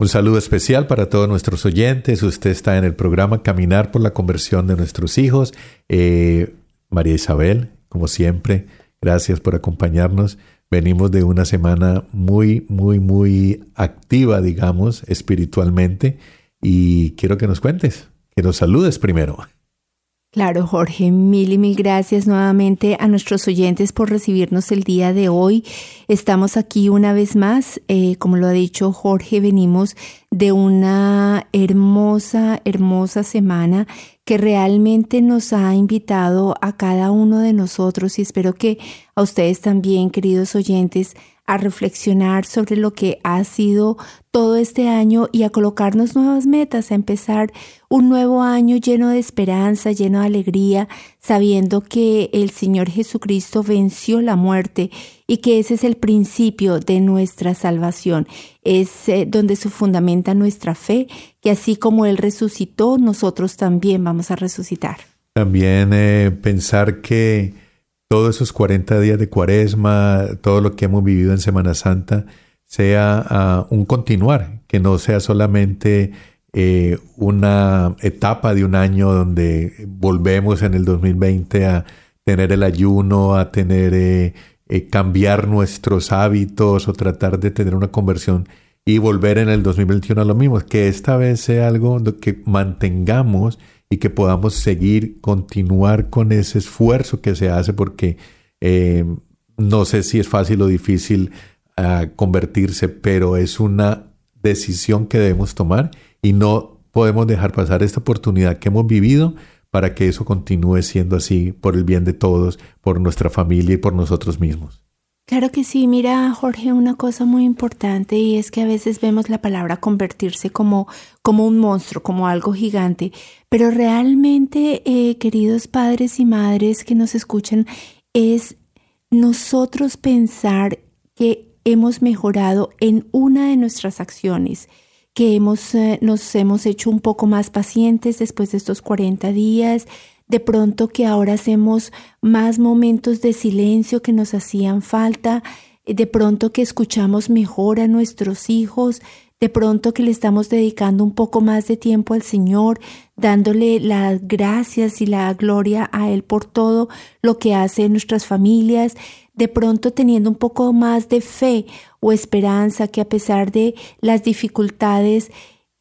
Un saludo especial para todos nuestros oyentes. Usted está en el programa Caminar por la conversión de nuestros hijos. Eh, María Isabel, como siempre, gracias por acompañarnos. Venimos de una semana muy, muy, muy activa, digamos, espiritualmente. Y quiero que nos cuentes, que nos saludes primero. Claro, Jorge, mil y mil gracias nuevamente a nuestros oyentes por recibirnos el día de hoy. Estamos aquí una vez más, eh, como lo ha dicho Jorge, venimos de una hermosa, hermosa semana que realmente nos ha invitado a cada uno de nosotros y espero que a ustedes también, queridos oyentes, a reflexionar sobre lo que ha sido todo este año y a colocarnos nuevas metas, a empezar un nuevo año lleno de esperanza, lleno de alegría, sabiendo que el Señor Jesucristo venció la muerte y que ese es el principio de nuestra salvación. Es eh, donde se fundamenta nuestra fe, que así como Él resucitó, nosotros también vamos a resucitar. También eh, pensar que todos esos 40 días de cuaresma, todo lo que hemos vivido en Semana Santa, sea ah, un continuar, que no sea solamente eh, una etapa de un año donde volvemos en el 2020 a tener el ayuno, a tener eh, eh, cambiar nuestros hábitos o tratar de tener una conversión y volver en el 2021 a lo mismo, que esta vez sea algo que mantengamos y que podamos seguir, continuar con ese esfuerzo que se hace porque eh, no sé si es fácil o difícil ah, convertirse, pero es una decisión que debemos tomar y no podemos dejar pasar esta oportunidad que hemos vivido para que eso continúe siendo así por el bien de todos, por nuestra familia y por nosotros mismos. Claro que sí, mira Jorge, una cosa muy importante y es que a veces vemos la palabra convertirse como, como un monstruo, como algo gigante, pero realmente, eh, queridos padres y madres que nos escuchan, es nosotros pensar que hemos mejorado en una de nuestras acciones, que hemos, eh, nos hemos hecho un poco más pacientes después de estos 40 días, de pronto que ahora hacemos más momentos de silencio que nos hacían falta, de pronto que escuchamos mejor a nuestros hijos, de pronto que le estamos dedicando un poco más de tiempo al Señor, dándole las gracias y la gloria a Él por todo lo que hace en nuestras familias, de pronto teniendo un poco más de fe o esperanza que a pesar de las dificultades,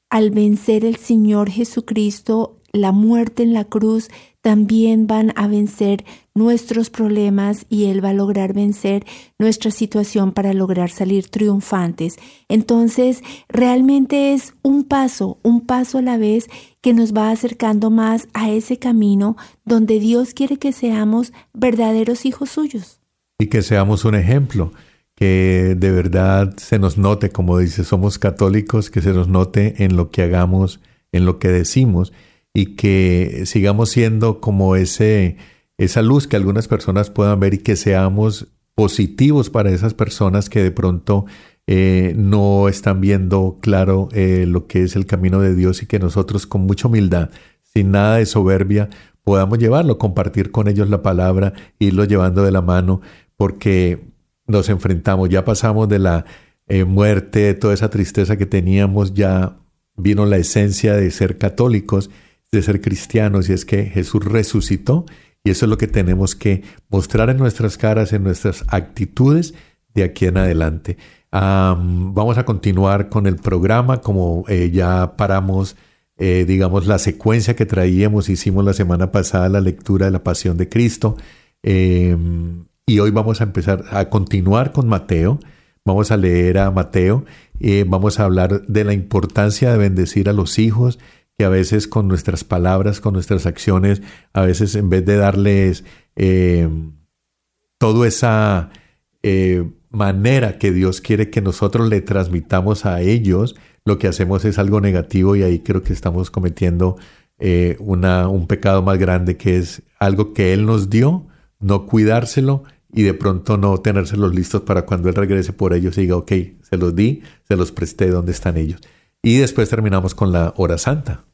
al vencer el Señor Jesucristo, la muerte en la cruz, también van a vencer nuestros problemas y Él va a lograr vencer nuestra situación para lograr salir triunfantes. Entonces, realmente es un paso, un paso a la vez que nos va acercando más a ese camino donde Dios quiere que seamos verdaderos hijos suyos. Y que seamos un ejemplo, que de verdad se nos note, como dice, somos católicos, que se nos note en lo que hagamos, en lo que decimos y que sigamos siendo como ese, esa luz que algunas personas puedan ver y que seamos positivos para esas personas que de pronto eh, no están viendo claro eh, lo que es el camino de Dios y que nosotros con mucha humildad, sin nada de soberbia, podamos llevarlo, compartir con ellos la palabra, irlo llevando de la mano, porque nos enfrentamos, ya pasamos de la eh, muerte, toda esa tristeza que teníamos, ya vino la esencia de ser católicos de ser cristianos y es que Jesús resucitó Y eso es lo que tenemos que mostrar en nuestras caras, en nuestras actitudes de aquí en adelante. vamos a continuar con el programa como eh, ya paramos, eh, digamos, la secuencia que traíamos. Hicimos la semana pasada la lectura de la Pasión de Cristo. Em, y hoy vamos a empezar a continuar con Mateo. Vamos a leer a Mateo. Eh, vamos a hablar de la importancia de bendecir a los hijos que a veces con nuestras palabras, con nuestras acciones, a veces en vez de darles eh, toda esa eh, manera que Dios quiere que nosotros le transmitamos a ellos, lo que hacemos es algo negativo y ahí creo que estamos cometiendo eh, una, un pecado más grande que es algo que Él nos dio, no cuidárselo y de pronto no tenérselos listos para cuando Él regrese por ellos y diga, ok, se los di, se los presté, ¿dónde están ellos? Y después terminamos con la hora santa.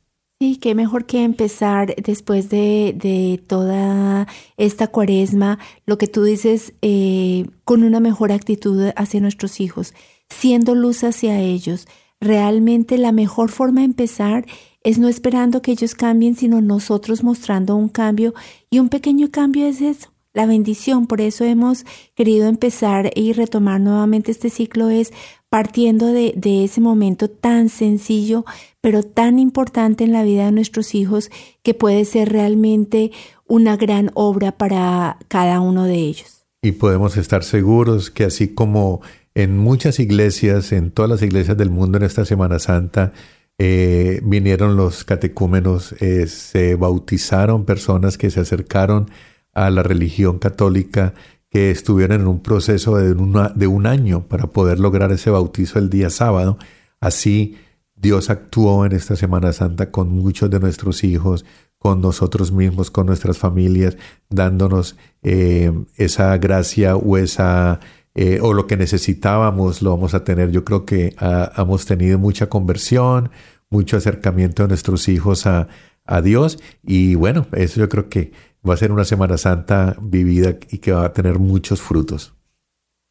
Sí, qué mejor que empezar después de, de toda esta cuaresma, lo que tú dices, eh, con una mejor actitud hacia nuestros hijos, siendo luz hacia ellos. Realmente la mejor forma de empezar es no esperando que ellos cambien, sino nosotros mostrando un cambio. Y un pequeño cambio es eso, la bendición. Por eso hemos querido empezar y retomar nuevamente este ciclo, es partiendo de, de, ese momento tan sencillo, pero tan importante en la vida de nuestros hijos, que puede ser realmente una gran obra para cada uno de ellos. Y podemos estar seguros que así como en muchas iglesias, en todas las iglesias del mundo en esta Semana Santa, eh, vinieron los catecúmenos, eh, se bautizaron personas que se acercaron a la religión católica, que estuvieron en un proceso de, de un año para poder lograr ese bautizo el día sábado. Así Dios actuó en esta Semana Santa con muchos de nuestros hijos, con nosotros mismos, con nuestras familias, dándonos eh, esa gracia o esa eh, o lo que necesitábamos lo vamos a tener. Yo creo que hemos tenido mucha conversión, mucho acercamiento de nuestros hijos a, a Dios y bueno, eso yo creo que va a ser una Semana Santa vivida y que va a tener muchos frutos.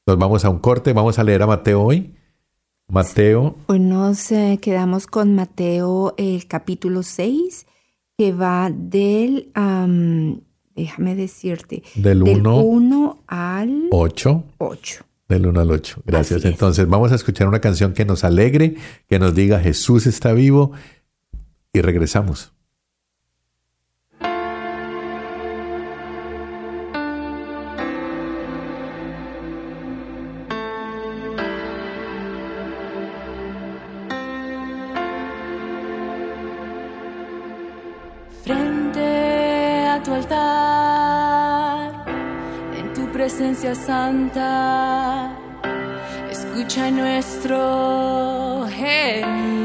Nos vamos a un corte, vamos a leer a Mateo hoy. Mateo. Hoy nos eh, quedamos con Mateo el capítulo 6, que va del, déjame decirte, del 1 al 8. 8. Del 1 al 8. Gracias. Entonces vamos a escuchar una canción que nos alegre, que nos diga Jesús está vivo y regresamos. Santa, escucha nuestro gemir.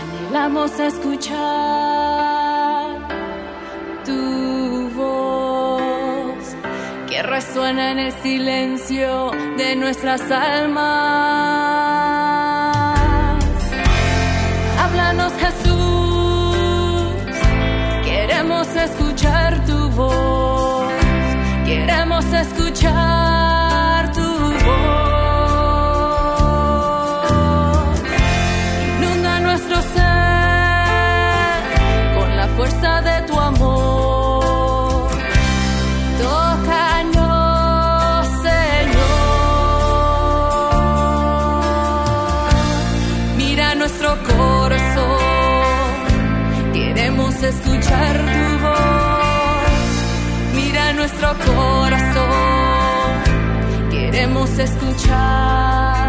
Anhelamos escuchar tu voz que resuena en el silencio de nuestras almas. Háblanos Jesús, queremos escuchar tu voz, queremos escuchar tu voz. Inunda nuestro ser con la fuerza de tu amor. Tócanos, Señor. Mira nuestro corazón, queremos escuchar nuestro corazón. Queremos escuchar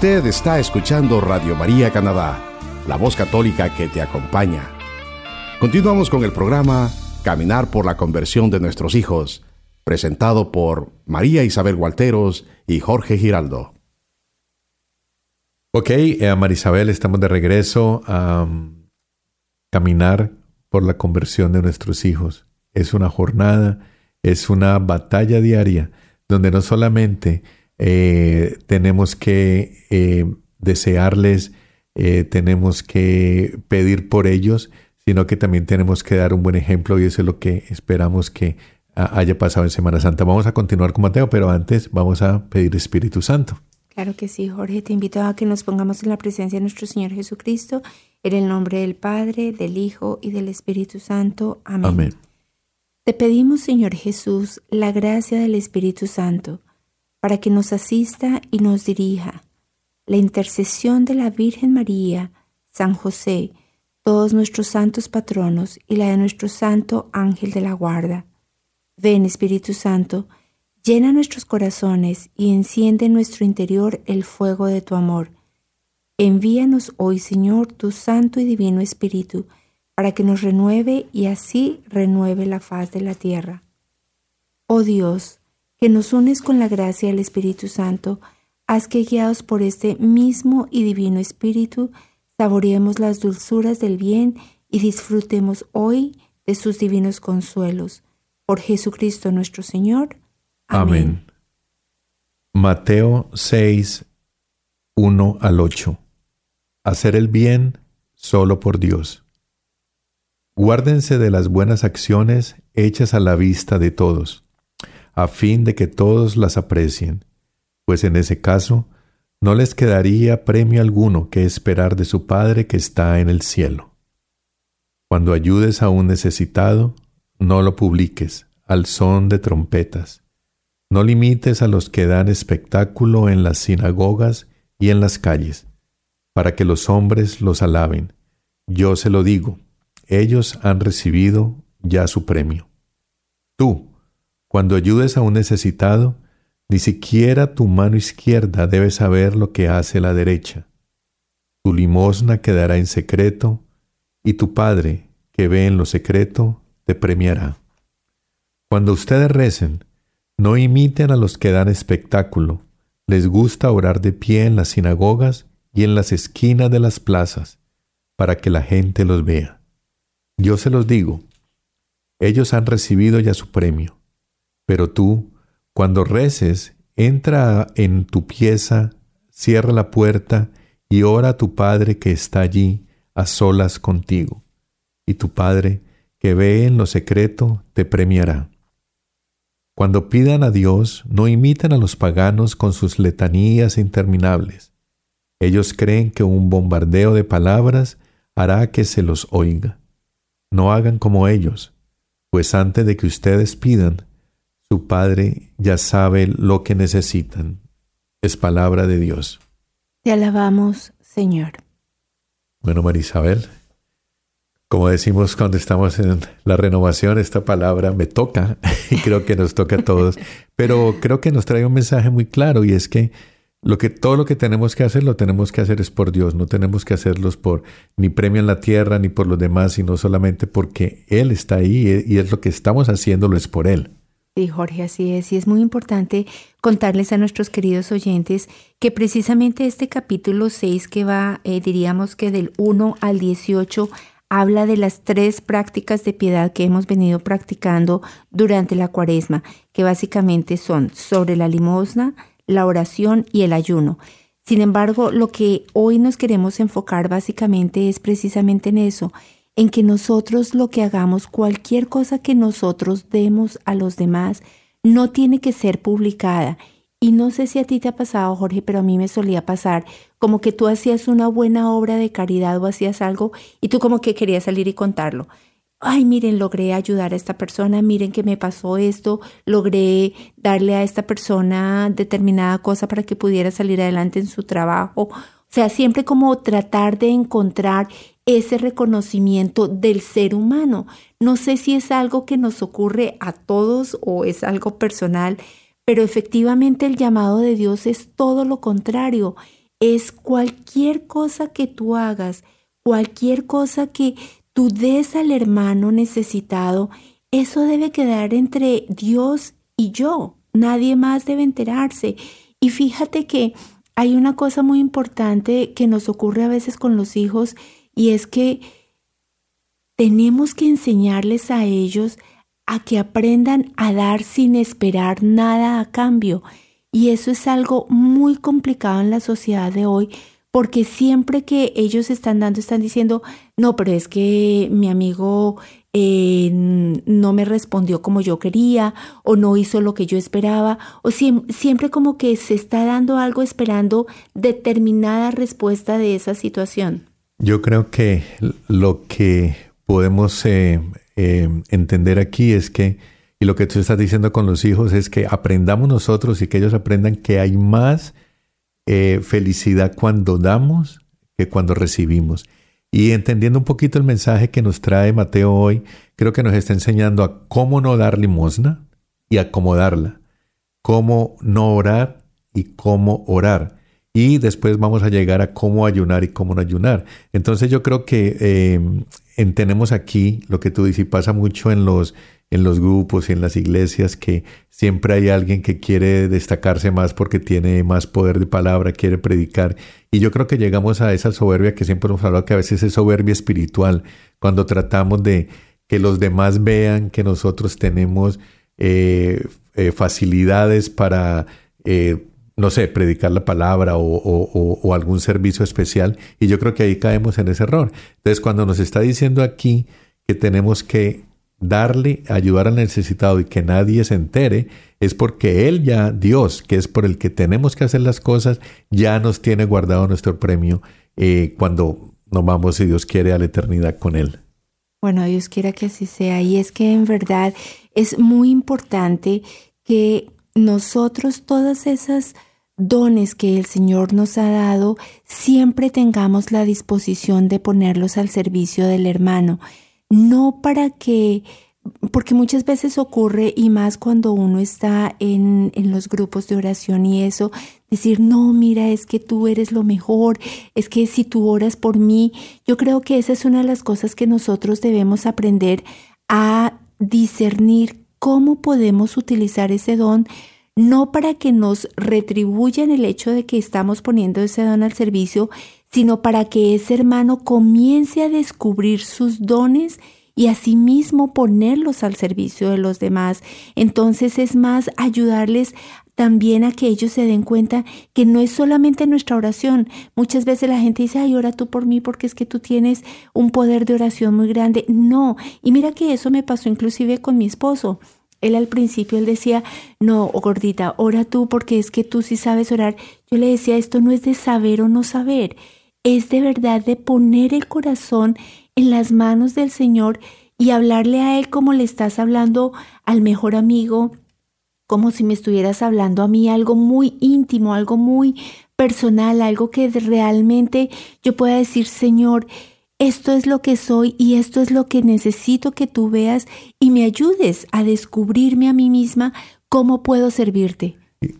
Usted está escuchando Radio María Canadá, la voz católica que te acompaña. Continuamos con el programa Caminar por la conversión de nuestros hijos, presentado por María Isabel Gualteros y Jorge Giraldo. Ok, eh, Marisabel, estamos de regreso a um, caminar por la conversión de nuestros hijos. Es una jornada, es una batalla diaria donde no solamente eh, tenemos que eh, desearles, eh, tenemos que pedir por ellos, sino que también tenemos que dar un buen ejemplo y eso es lo que esperamos que ah, haya pasado en Semana Santa. Vamos a continuar con Mateo, pero antes vamos a pedir Espíritu Santo. Claro que sí, Jorge. Te invito a que nos pongamos en la presencia de nuestro Señor Jesucristo, en el nombre del Padre, del Hijo y del Espíritu Santo. Amén. Amén. Te pedimos, Señor Jesús, la gracia del Espíritu Santo, para que nos asista y nos dirija. La intercesión de la Virgen María, San José, todos nuestros santos patronos y la de nuestro santo ángel de la guarda. Ven, Espíritu Santo, llena nuestros corazones y enciende en nuestro interior el fuego de tu amor. Envíanos hoy, Señor, tu santo y divino Espíritu, para que nos renueve y así renueve la faz de la tierra. Oh Dios, que nos unes con la gracia del Espíritu Santo, haz que guiados por este mismo y divino Espíritu, saboreemos las dulzuras del bien y disfrutemos hoy de sus divinos consuelos. Por Jesucristo nuestro Señor. Amén. Mateo 6, 1 al 8. Hacer el bien solo por Dios. Guárdense de las buenas acciones hechas a la vista de todos, a fin de que todos las aprecien, pues en ese caso no les quedaría premio alguno que esperar de su Padre que está en el cielo. Cuando ayudes a un necesitado, no lo publiques al son de trompetas. No limites a los que dan espectáculo en las sinagogas y en las calles, para que los hombres los alaben. Yo se lo digo, ellos han recibido ya su premio. Tú, cuando ayudes a un necesitado, ni siquiera tu mano izquierda debe saber lo que hace la derecha. Tu limosna quedará en secreto, y tu Padre, que ve en lo secreto, te premiará. Cuando ustedes recen, no imiten a los que dan espectáculo. Les gusta orar de pie en las sinagogas y en las esquinas de las plazas, para que la gente los vea. Yo se los digo, ellos han recibido ya su premio. Pero tú, cuando reces, entra en tu pieza, cierra la puerta y ora a tu Padre que está allí a solas contigo. Y tu Padre, que ve en lo secreto, te premiará. Cuando pidan a Dios, no imiten a los paganos con sus letanías interminables. Ellos creen que un bombardeo de palabras hará que se los oiga. No hagan como ellos, pues antes de que ustedes pidan, su Padre ya sabe lo que necesitan. Es palabra de Dios. Te alabamos, Señor. Bueno, María Isabel, Como decimos cuando estamos en la renovación, esta palabra me toca y creo que nos toca a todos. Pero creo que nos trae un mensaje muy claro y es que lo que todo lo que tenemos que hacer lo tenemos que hacer es por Dios, no tenemos que hacerlos por ni premio en la tierra ni por los demás, sino solamente porque él está ahí y es lo que estamos haciéndolo es por él. Sí, Jorge, así es. Y es muy importante contarles a nuestros queridos oyentes que precisamente este capítulo 6 que va, eh, diríamos que del 1 al 18, habla de las tres prácticas de piedad que hemos venido practicando durante la cuaresma, que básicamente son sobre la limosna, la oración y el ayuno. Sin embargo, lo que hoy nos queremos enfocar básicamente es precisamente en eso, en que nosotros lo que hagamos, cualquier cosa que nosotros demos a los demás, no tiene que ser publicada. Y no sé si a ti te ha pasado, Jorge, pero a mí me solía pasar como que tú hacías una buena obra de caridad o hacías algo y tú como que querías salir y contarlo. Ay, miren, logré ayudar a esta persona, miren que me pasó esto, logré darle a esta persona determinada cosa para que pudiera salir adelante en su trabajo. O sea, siempre como tratar de encontrar ese reconocimiento del ser humano. No sé si es algo que nos ocurre a todos o es algo personal, pero efectivamente el llamado de Dios es todo lo contrario. Es cualquier cosa que tú hagas, cualquier cosa que tú des al hermano necesitado, eso debe quedar entre Dios y yo. Nadie más debe enterarse. Y fíjate que hay una cosa muy importante que nos ocurre a veces con los hijos y es que tenemos que enseñarles a ellos a que aprendan a dar sin esperar nada a cambio. Y eso es algo muy complicado en la sociedad de hoy, porque siempre que ellos están dando, están diciendo, no, pero es que mi amigo eh, no me respondió como yo quería o no hizo lo que yo esperaba, o siem- siempre como que se está dando algo esperando determinada respuesta de esa situación. Yo creo que lo que podemos eh, eh, entender aquí es que, y lo que tú estás diciendo con los hijos, es que aprendamos nosotros y que ellos aprendan que hay más eh, felicidad cuando damos que cuando recibimos. Y entendiendo un poquito el mensaje que nos trae Mateo hoy, creo que nos está enseñando a cómo no dar limosna y a cómo darla, cómo no orar y cómo orar. Y después vamos a llegar a cómo ayunar y cómo no ayunar. Entonces yo creo que eh, entendemos aquí lo que tú dices y pasa mucho en los, en los grupos y en las iglesias que siempre hay alguien que quiere destacarse más porque tiene más poder de palabra, quiere predicar. Y yo creo que llegamos a esa soberbia que siempre hemos hablado que a veces es soberbia espiritual, cuando tratamos de que los demás vean que nosotros tenemos eh, eh, facilidades para, eh, no sé, predicar la palabra o, o- algún servicio especial. Y yo creo que ahí caemos en ese error. Entonces, cuando nos está diciendo aquí que tenemos que darle, ayudar al necesitado y que nadie se entere, es porque Él ya, Dios, que es por el que tenemos que hacer las cosas, ya nos tiene guardado nuestro premio eh, cuando nos vamos, si Dios quiere, a la eternidad con Él. Bueno, Dios quiera que así sea. Y es que en verdad es muy importante que nosotros todas esas dones que el Señor nos ha dado, siempre tengamos la disposición de ponerlos al servicio del hermano. No para que, porque muchas veces ocurre, y más cuando uno está en, en los grupos de oración y eso, decir, no, mira, es que tú eres lo mejor, es que si tú oras por mí, yo creo que esa es una de las cosas que nosotros debemos aprender a discernir cómo podemos utilizar ese don, no para que nos retribuyan el hecho de que estamos poniendo ese don al servicio, sino para que ese hermano comience a descubrir sus dones y asimismo ponerlos al servicio de los demás. Entonces es más ayudarles también a que ellos se den cuenta que no es solamente nuestra oración. Muchas veces la gente dice, ay, ora tú por mí porque es que tú tienes un poder de oración muy grande. No, y mira que eso me pasó inclusive con mi esposo. Él al principio, él decía, no, gordita, ora tú porque es que tú sí sabes orar. Yo le decía, esto no es de saber o no saber, es de verdad de poner el corazón en las manos del Señor y hablarle a Él como le estás hablando al mejor amigo, como si me estuvieras hablando a mí algo muy íntimo, algo muy personal, algo que realmente yo pueda decir, Señor, esto es lo que soy y esto es lo que necesito que tú veas y me ayudes a descubrirme a mí misma cómo puedo servirte.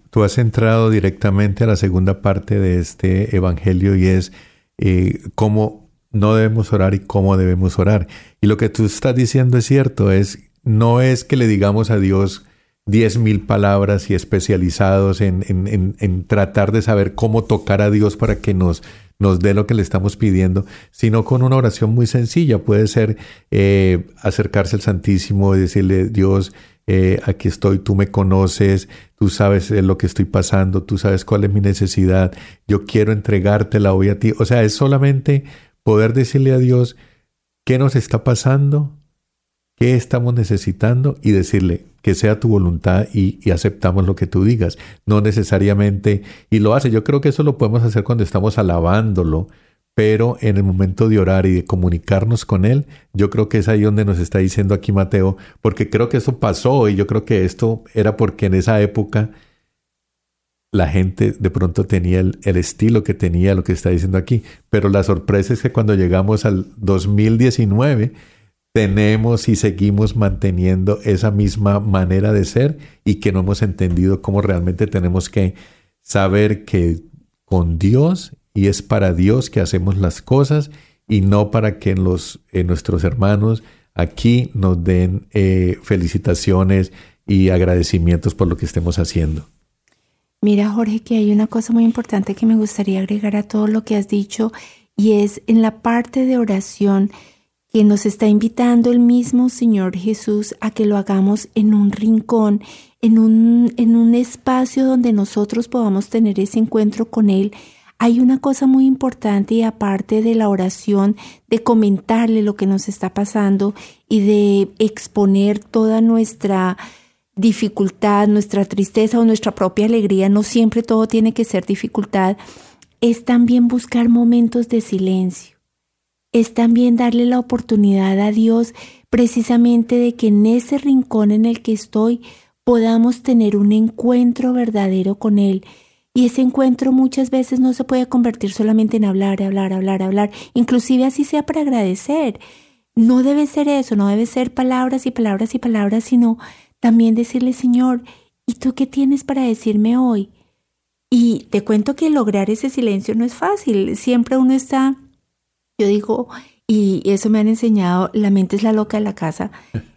Tú has entrado directamente a la segunda parte de este evangelio y es eh, cómo no debemos orar y cómo debemos orar. Y lo que tú estás diciendo es cierto, es no es que le digamos a Dios diez mil palabras y especializados en, en, en, en, tratar de saber cómo tocar a Dios para que nos, nos dé lo que le estamos pidiendo, sino con una oración muy sencilla. Puede ser eh, acercarse al Santísimo y decirle, Dios, eh, aquí estoy, tú me conoces, tú sabes lo que estoy pasando, tú sabes cuál es mi necesidad, yo quiero entregártela hoy a ti. O sea, es solamente poder decirle a Dios qué nos está pasando, qué estamos necesitando y decirle que sea tu voluntad y, aceptamos lo que tú digas. No necesariamente, y lo hace, yo creo que eso lo podemos hacer cuando estamos alabándolo, pero en el momento de orar y de comunicarnos con Él, yo creo que es ahí donde nos está diciendo aquí Mateo, porque creo que eso pasó y yo creo que esto era porque en esa época la gente de pronto tenía el, el, estilo que tenía lo que está diciendo aquí, pero la sorpresa es que cuando llegamos al 2019 tenemos y seguimos manteniendo esa misma manera de ser y que no hemos entendido cómo realmente tenemos que saber que con Dios y es para Dios que hacemos las cosas y no para que los, eh, nuestros hermanos aquí nos den eh, felicitaciones y agradecimientos por lo que estemos haciendo. Mira, Jorge, que hay una cosa muy importante que me gustaría agregar a todo lo que has dicho y es en la parte de oración que nos está invitando el mismo Señor Jesús a que lo hagamos en un rincón, en un, en un espacio donde nosotros podamos tener ese encuentro con Él. Hay una cosa muy importante y aparte de la oración, de comentarle lo que nos está pasando y de exponer toda nuestra dificultad, nuestra tristeza o nuestra propia alegría, no siempre todo tiene que ser dificultad, es también buscar momentos de silencio. Es también darle la oportunidad a Dios precisamente de que en ese rincón en el que estoy podamos tener un encuentro verdadero con Él. Y ese encuentro muchas veces no se puede convertir solamente en hablar, hablar, hablar, hablar, inclusive así sea para agradecer. No debe ser eso, no debe ser palabras y palabras y palabras, sino también decirle, Señor, ¿y tú qué tienes para decirme hoy? Y te cuento que lograr ese silencio no es fácil. Siempre uno está, yo digo, y eso me han enseñado, la mente es la loca de la casa.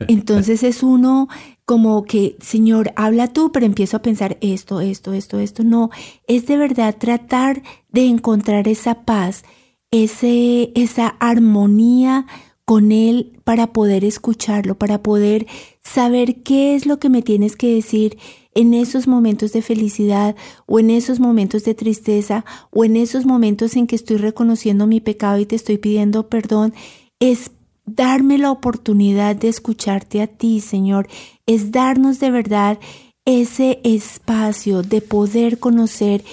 Entonces es uno como que, Señor, habla tú, pero empiezo a pensar esto, esto, esto, esto. No, es de verdad tratar de encontrar esa paz, ese, esa armonía con Él para poder escucharlo, para poder saber qué es lo que me tienes que decir en esos momentos de felicidad o en esos momentos de tristeza o en esos momentos en que estoy reconociendo mi pecado y te estoy pidiendo perdón, es darme la oportunidad de escucharte a ti, Señor, es darnos de verdad ese espacio de poder conocer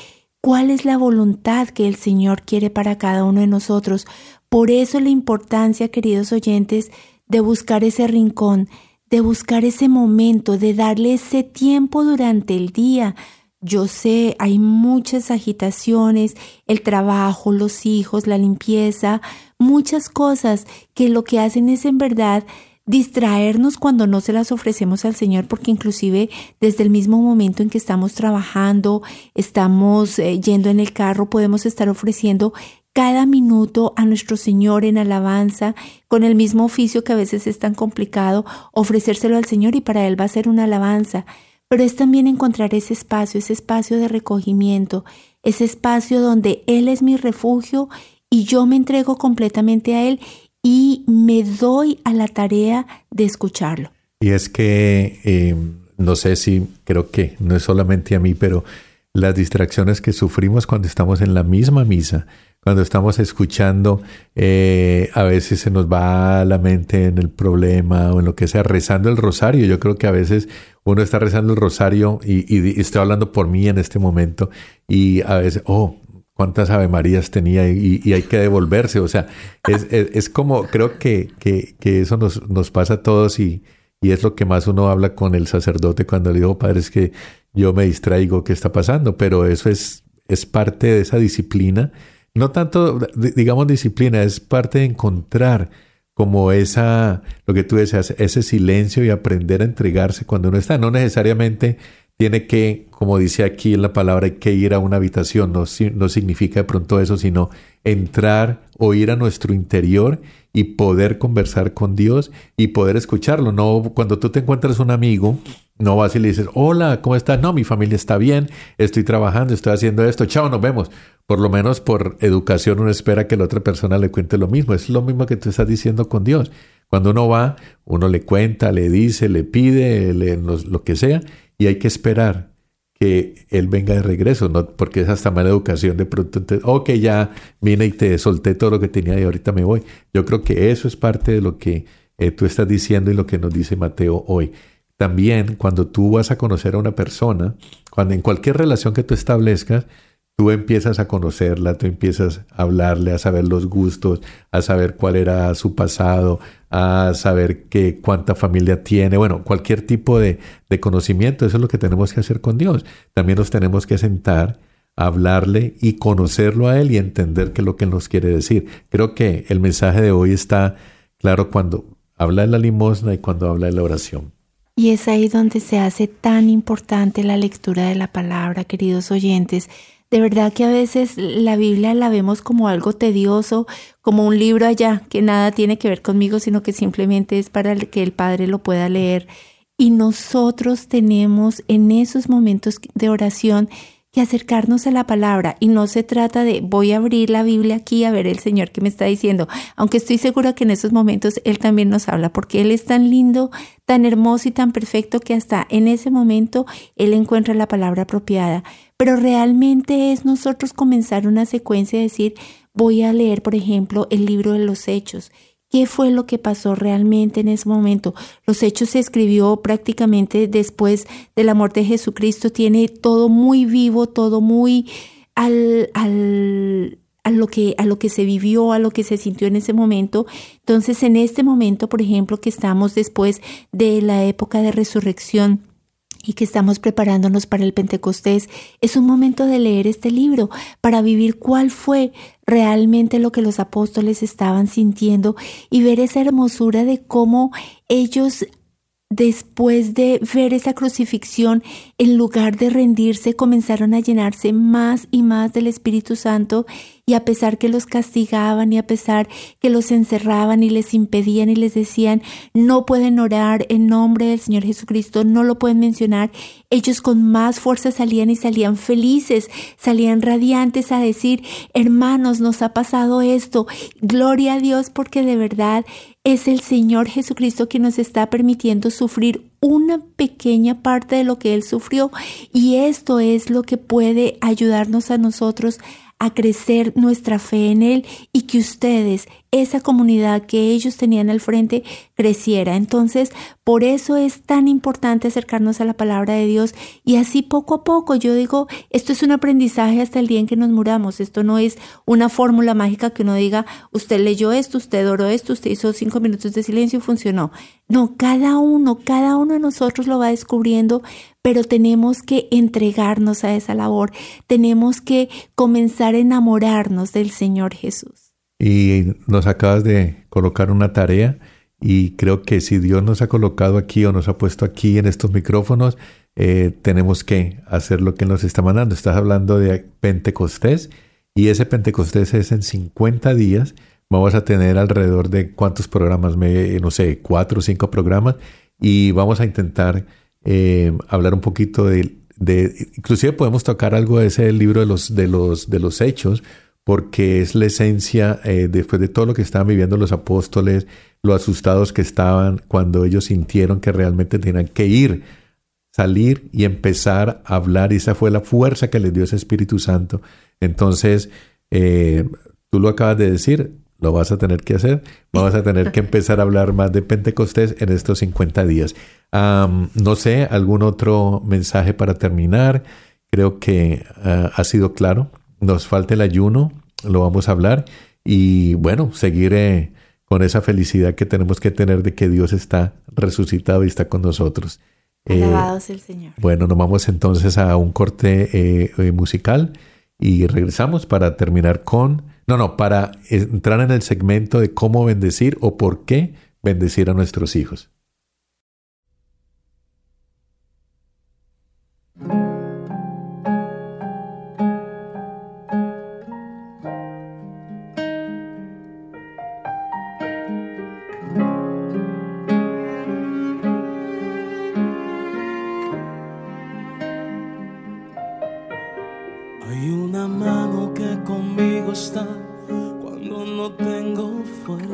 cuál es la voluntad que el Señor quiere para cada uno de nosotros. Por eso la importancia, queridos oyentes, de buscar ese rincón, de buscar ese momento, de darle ese tiempo durante el día. Yo sé, hay muchas agitaciones, el trabajo, los hijos, la limpieza, muchas cosas que lo que hacen es en verdad distraernos cuando no se las ofrecemos al Señor, porque inclusive desde el mismo momento en que estamos trabajando, estamos eh, yendo en el carro, podemos estar ofreciendo cada minuto a nuestro Señor en alabanza, con el mismo oficio que a veces es tan complicado, ofrecérselo al Señor y para Él va a ser una alabanza. Pero es también encontrar ese espacio, ese espacio de recogimiento, ese espacio donde Él es mi refugio y yo me entrego completamente a Él y me doy a la tarea de escucharlo. Y es que, eh, no sé si creo que no es solamente a mí, pero las distracciones que sufrimos cuando estamos en la misma misa, cuando estamos escuchando, eh, a veces se nos va la mente en el problema o en lo que sea, rezando el rosario. Yo creo que a veces uno está rezando el rosario y, y, y estoy hablando por mí en este momento y a veces, oh, cuántas Ave Marías tenía y, hay que devolverse. O sea, es, es, es como, creo que, que, que, eso nos, nos pasa a todos y, y es lo que más uno habla con el sacerdote cuando le digo, padre, es que yo me distraigo, ¿qué está pasando? Pero eso es, es parte de esa disciplina no tanto, di- digamos, disciplina, es parte de encontrar como esa, lo que tú deseas, ese silencio y aprender a entregarse cuando uno está. No necesariamente tiene que, como dice aquí en la palabra, hay que ir a una habitación, no, no significa de pronto eso, sino entrar o ir a nuestro interior y poder conversar con Dios y poder escucharlo. No, cuando tú te encuentras un amigo, no vas y le dices, hola, ¿cómo estás? No, mi familia está bien, estoy trabajando, estoy haciendo esto, chao, nos vemos. Por lo menos por educación uno espera que la otra persona le cuente lo mismo. Es lo mismo que tú estás diciendo con Dios. Cuando uno va, uno le cuenta, le dice, le pide, le- lo, lo que sea, y hay que esperar que él venga de regreso, ¿no? porque es hasta mala educación de pronto. Entonces, ok, ya vine y te solté todo lo que tenía y ahorita me voy. Yo creo que eso es parte de lo que eh, tú estás diciendo y lo que nos dice Mateo hoy. También cuando tú vas a conocer a una persona, cuando en cualquier relación que tú establezcas, tú empiezas a conocerla, tú empiezas a hablarle, a saber los gustos, a saber cuál era su pasado, a saber qué, cuánta familia tiene, bueno, cualquier tipo de, de conocimiento, eso es lo que tenemos que hacer con Dios. También nos tenemos que sentar, hablarle y conocerlo a Él y entender qué es lo que Él nos quiere decir. Creo que el mensaje de hoy está claro cuando habla de la limosna y cuando habla de la oración. Y es ahí donde se hace tan importante la lectura de la palabra, queridos oyentes. De verdad que a veces la Biblia la vemos como algo tedioso, como un libro allá, que nada tiene que ver conmigo, sino que simplemente es para que el Padre lo pueda leer. Y nosotros tenemos en esos momentos de oración que acercarnos a la palabra y no se trata de voy a abrir la Biblia aquí a ver el Señor que me está diciendo, aunque estoy segura que en esos momentos Él también nos habla porque Él es tan lindo, tan hermoso y tan perfecto que hasta en ese momento Él encuentra la palabra apropiada. Pero realmente es nosotros comenzar una secuencia de decir voy a leer, por ejemplo, el libro de los hechos. ¿Qué fue lo que pasó realmente en ese momento? Los Hechos se escribió prácticamente después de la muerte de Jesucristo. Tiene todo muy vivo, todo muy al, al, a, lo que, a lo que se vivió, a lo que se sintió en ese momento. Entonces, en este momento, por ejemplo, que estamos después de la época de resurrección, y que estamos preparándonos para el Pentecostés, es un momento de leer este libro para vivir cuál fue realmente lo que los apóstoles estaban sintiendo y ver esa hermosura de cómo ellos después de ver esa crucifixión, en lugar de rendirse, comenzaron a llenarse más y más del Espíritu Santo y a pesar que los castigaban y a pesar que los encerraban y les impedían y les decían, no pueden orar en nombre del Señor Jesucristo, no lo pueden mencionar, ellos con más fuerza salían y salían felices, salían radiantes a decir, hermanos, nos ha pasado esto, gloria a Dios porque de verdad es el Señor Jesucristo que nos está permitiendo sufrir una pequeña parte de lo que Él sufrió. Y esto es lo que puede ayudarnos a nosotros a crecer nuestra fe en Él y que ustedes, esa comunidad que ellos tenían al frente, creciera. Entonces, por eso es tan importante acercarnos a la palabra de Dios y así poco a poco, yo digo, esto es un aprendizaje hasta el día en que nos muramos. Esto no es una fórmula mágica que uno diga, usted leyó esto, usted oró esto, usted hizo cinco minutos de silencio y funcionó. No, cada uno, cada uno de nosotros lo va descubriendo, pero tenemos que entregarnos a esa labor, tenemos que comenzar a enamorarnos del Señor Jesús. Y nos acabas de colocar una tarea y creo que si Dios nos ha colocado aquí o nos ha puesto aquí en estos micrófonos, eh, tenemos que hacer lo que nos está mandando. Estás hablando de Pentecostés y ese Pentecostés es en 50 días. Vamos a tener alrededor de cuántos programas, Me, no sé, cuatro o cinco programas y vamos a intentar eh, hablar un poquito de, de, inclusive podemos tocar algo de ese libro de los, de los, de los hechos, porque es la esencia, eh, después de todo lo que estaban viviendo los apóstoles, lo asustados que estaban cuando ellos sintieron que realmente tenían que ir, salir y empezar a hablar, y esa fue la fuerza que les dio ese Espíritu Santo. Entonces, eh, tú lo acabas de decir, lo vas a tener que hacer, vamos a tener que empezar a hablar más de Pentecostés en estos 50 días. Um, no sé, algún otro mensaje para terminar. Creo que uh, ha sido claro. Nos falta el ayuno, lo vamos a hablar y bueno, seguir eh, con esa felicidad que tenemos que tener de que Dios está resucitado y está con nosotros. Alabado sea el Señor. Bueno, nos vamos entonces a un corte eh, musical y regresamos para terminar con, no, no, para entrar en el segmento de cómo bendecir o por qué bendecir a nuestros hijos.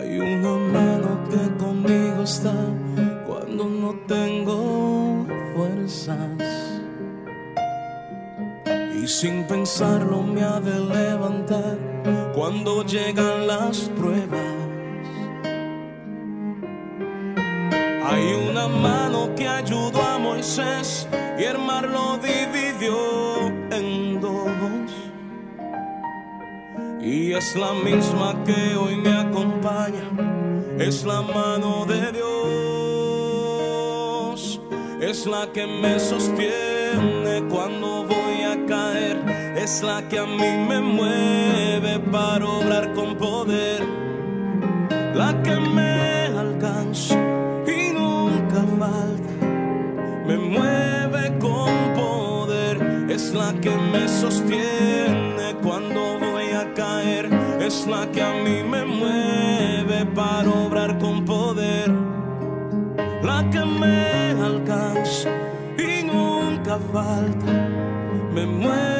Hay una mano que conmigo está cuando no tengo fuerzas. Y sin pensarlo me ha de levantar cuando llegan las pruebas. Hay una mano que ayudó a Moisés y el mar lo dividió Y es la misma que hoy me acompaña, es la mano de Dios. Es la que me sostiene cuando voy a caer, es la que a mí me mueve para obrar con poder. La que me alcanza y nunca falta, me mueve con poder, es la que me sostiene es la que a mí me mueve para obrar con poder, la que me alcanza y nunca falta, me mueve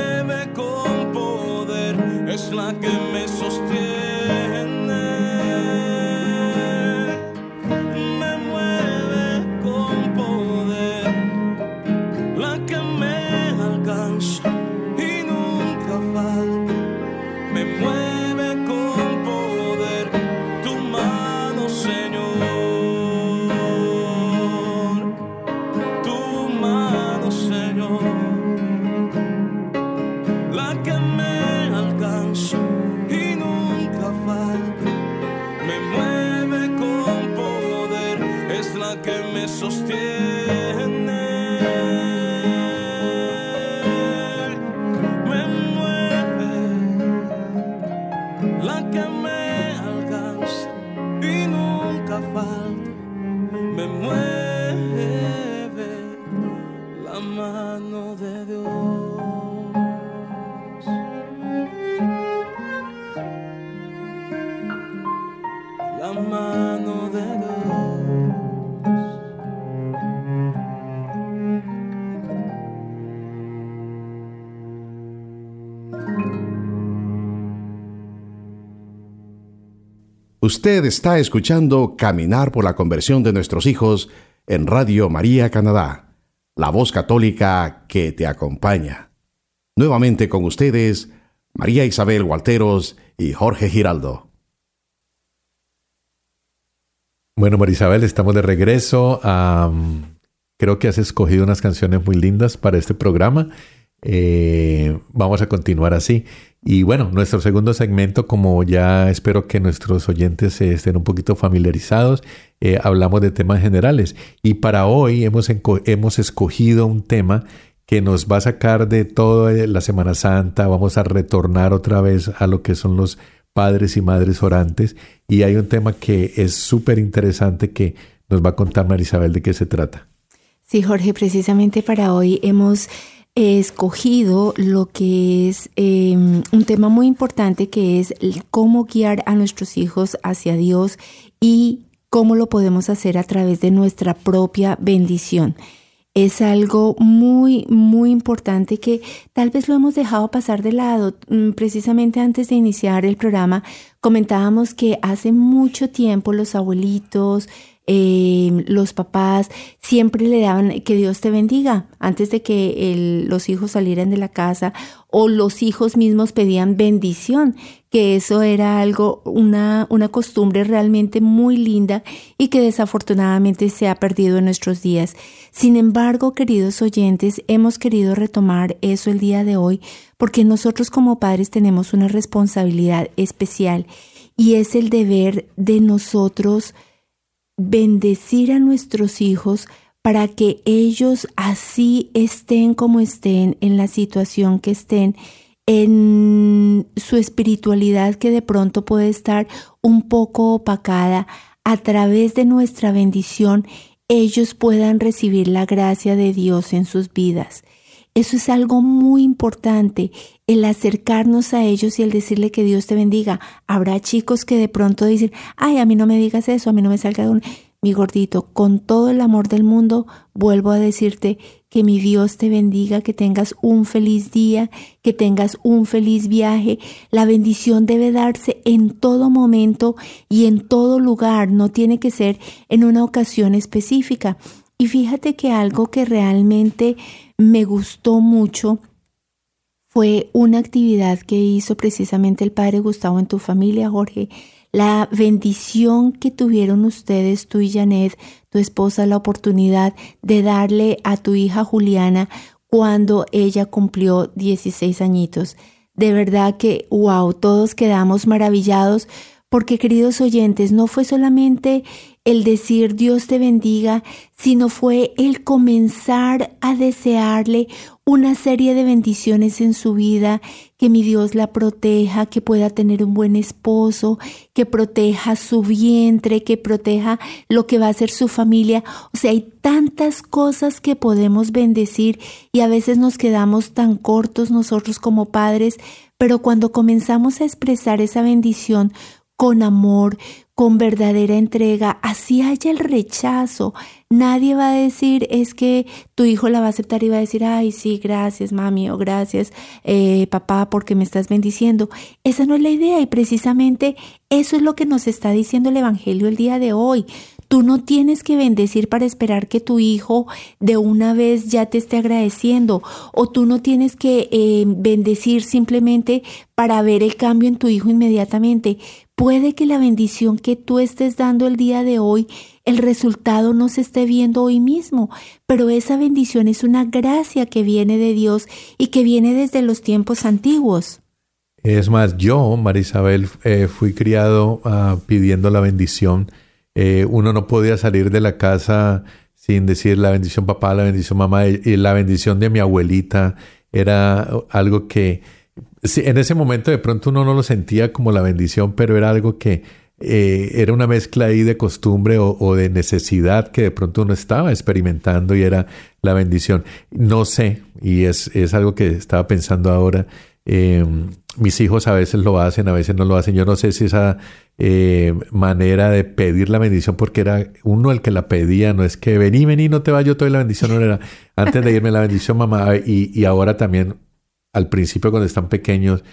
es la que me sostiene. Usted está escuchando Caminar por la conversión de nuestros hijos en Radio María Canadá, la voz católica que te acompaña. Nuevamente con ustedes, María Isabel Walteros y Jorge Giraldo. Bueno, Marisabel, estamos de regreso. Creo que has escogido unas canciones muy lindas para este programa. Eh, vamos a continuar así. Y bueno, nuestro segundo segmento, como ya espero que nuestros oyentes eh, estén un poquito familiarizados, eh, hablamos de temas generales. Y para hoy hemos, hemos escogido un tema que nos va a sacar de toda la Semana Santa. Vamos a retornar otra vez a lo que son los padres y madres orantes. Y hay un tema que es súper interesante que nos va a contar Marisabel de qué se trata. Sí, Jorge, precisamente para hoy hemos eh, escogido lo que es eh, un tema muy importante que es cómo guiar a nuestros hijos hacia Dios y cómo lo podemos hacer a través de nuestra propia bendición. Es algo muy, muy importante que tal vez lo hemos dejado pasar de lado. Mm, Precisamente antes de iniciar el programa comentábamos que hace mucho tiempo los abuelitos, eh, los papás siempre le daban que Dios te bendiga antes de que los hijos salieran de la casa o los hijos mismos pedían bendición, que eso era algo, una, una costumbre realmente muy linda y que desafortunadamente se ha perdido en nuestros días. Sin embargo, queridos oyentes, hemos querido retomar eso el día de hoy porque nosotros como padres tenemos una responsabilidad especial y es el deber de nosotros bendecir a nuestros hijos para que ellos así estén como estén, en la situación que estén, en su espiritualidad que de pronto puede estar un poco opacada, a través de nuestra bendición, ellos puedan recibir la gracia de Dios en sus vidas. Eso es algo muy importante, el acercarnos a ellos y el decirle que Dios te bendiga. Habrá chicos que de pronto dicen, ay, a mí no me digas eso, a mí no me salga de un... Mi gordito, con todo el amor del mundo, vuelvo a decirte que mi Dios te bendiga, que tengas un feliz día, que tengas un feliz viaje. La bendición debe darse en todo momento y en todo lugar, no tiene que ser en una ocasión específica. Y fíjate que algo que realmente me gustó mucho fue una actividad que hizo precisamente el padre Gustavo en tu familia, Jorge. La bendición que tuvieron ustedes, tú y Janet, tu esposa, la oportunidad de darle a tu hija Juliana cuando ella cumplió 16 añitos. De verdad que, wow, todos quedamos maravillados porque, queridos oyentes, no fue solamente el decir Dios te bendiga, sino fue el comenzar a desearle una serie de bendiciones en su vida, que mi Dios la proteja, que pueda tener un buen esposo, que proteja su vientre, que proteja lo que va a ser su familia. O sea, hay tantas cosas que podemos bendecir y a veces nos quedamos tan cortos nosotros como padres, pero cuando comenzamos a expresar esa bendición con amor, con verdadera entrega, así haya el rechazo. Nadie va a decir es que tu hijo la va a aceptar y va a decir, ay, sí, gracias mami o gracias eh, papá porque me estás bendiciendo. Esa no es la idea y precisamente eso es lo que nos está diciendo el Evangelio el día de hoy. Tú no tienes que bendecir para esperar que tu hijo de una vez ya te esté agradeciendo o tú no tienes que eh, bendecir simplemente para ver el cambio en tu hijo inmediatamente. Puede que la bendición que tú estés dando el día de hoy, el resultado no se esté viendo hoy mismo, pero esa bendición es una gracia que viene de Dios y que viene desde los tiempos antiguos. Es más, yo, Marisabel, eh, fui criado ah, pidiendo la bendición. Eh, uno no podía salir de la casa sin decir la bendición papá, la bendición mamá y, y la bendición de mi abuelita. Era algo que sí, en ese momento de pronto uno no lo sentía como la bendición, pero era algo que eh, era una mezcla ahí de costumbre o, de necesidad que de pronto uno estaba experimentando y era la bendición. No sé, y es, es algo que estaba pensando ahora. eh, mis hijos a veces lo hacen, a veces no lo hacen. Yo no sé si esa eh, manera de pedir la bendición, porque era uno el que la pedía, no es que vení, vení, no te va, yo te doy la bendición, no era antes de irme la bendición, mamá, y, y ahora también al principio cuando están pequeños,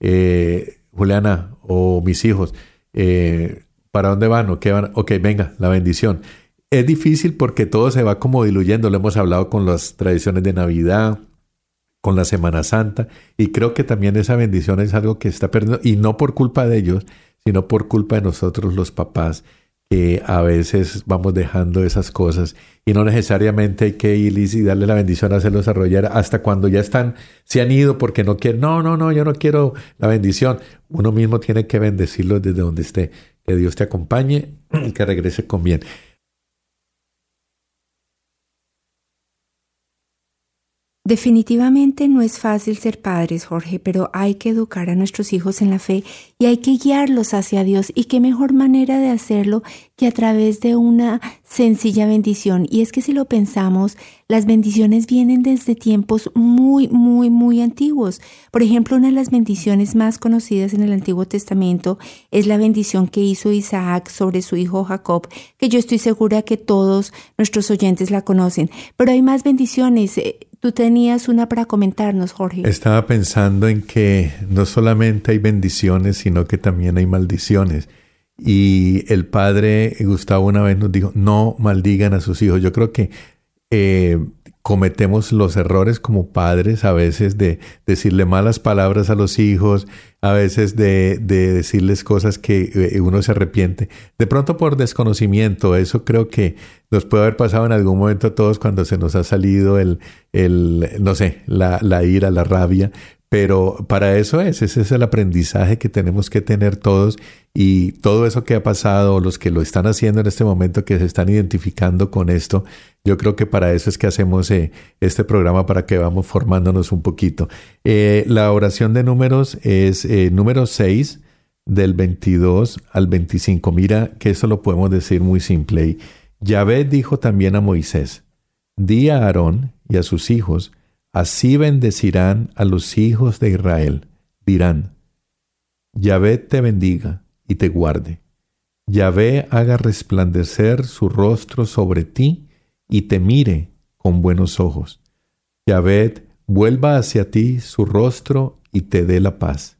eh, Juliana o mis hijos, eh, ¿Para dónde van o qué van? Ok, venga, la bendición. Es difícil porque todo se va como diluyendo. Lo hemos hablado con las tradiciones de Navidad, con la Semana Santa, y creo que también esa bendición es algo que está perdiendo, y no por culpa de ellos, sino por culpa de nosotros los papás, que a veces vamos dejando esas cosas y no necesariamente hay que ir y darle la bendición a hacerlos arrollar hasta cuando ya están, se han ido porque no quieren, no, no, no, yo no quiero la bendición. Uno mismo tiene que bendecirlos desde donde esté. Que Dios te acompañe y que regrese con bien. Definitivamente no es fácil ser padres, Jorge, pero hay que educar a nuestros hijos en la fe y hay que guiarlos hacia Dios. Y qué mejor manera de hacerlo que a través de una sencilla bendición. Y es que si lo pensamos, las bendiciones vienen desde tiempos muy, muy, muy antiguos. Por ejemplo, una de las bendiciones más conocidas en el Antiguo Testamento es la bendición que hizo Isaac sobre su hijo Jacob, que yo estoy segura que todos nuestros oyentes la conocen. Pero hay más bendiciones. Tú tenías una para comentarnos, Jorge. Estaba pensando en que no solamente hay bendiciones, sino que también hay maldiciones. Y el padre Gustavo una vez nos dijo, no maldigan a sus hijos. Yo creo que eh, cometemos los errores como padres a veces de decirle malas palabras a los hijos, a veces de, de decirles cosas que eh, uno se arrepiente. De pronto por desconocimiento, eso creo que nos puede haber pasado en algún momento a todos cuando se nos ha salido el, el no sé, la, la ira, la rabia, pero para eso es, ese es el aprendizaje que tenemos que tener todos y todo eso que ha pasado, los que lo están haciendo en este momento, que se están identificando con esto, yo creo que para eso es que hacemos eh, este programa, para que vamos formándonos un poquito. Eh, la oración de números es eh, número 6 del 22 al 25. Mira que eso lo podemos decir muy simple. Y Yahvé dijo también a Moisés, di a Aarón y a sus hijos, Así bendecirán a los hijos de Israel. Dirán, Yahvé te bendiga y te guarde. Yahvé haga resplandecer su rostro sobre ti y te mire con buenos ojos. Yahvé vuelva hacia ti su rostro y te dé la paz.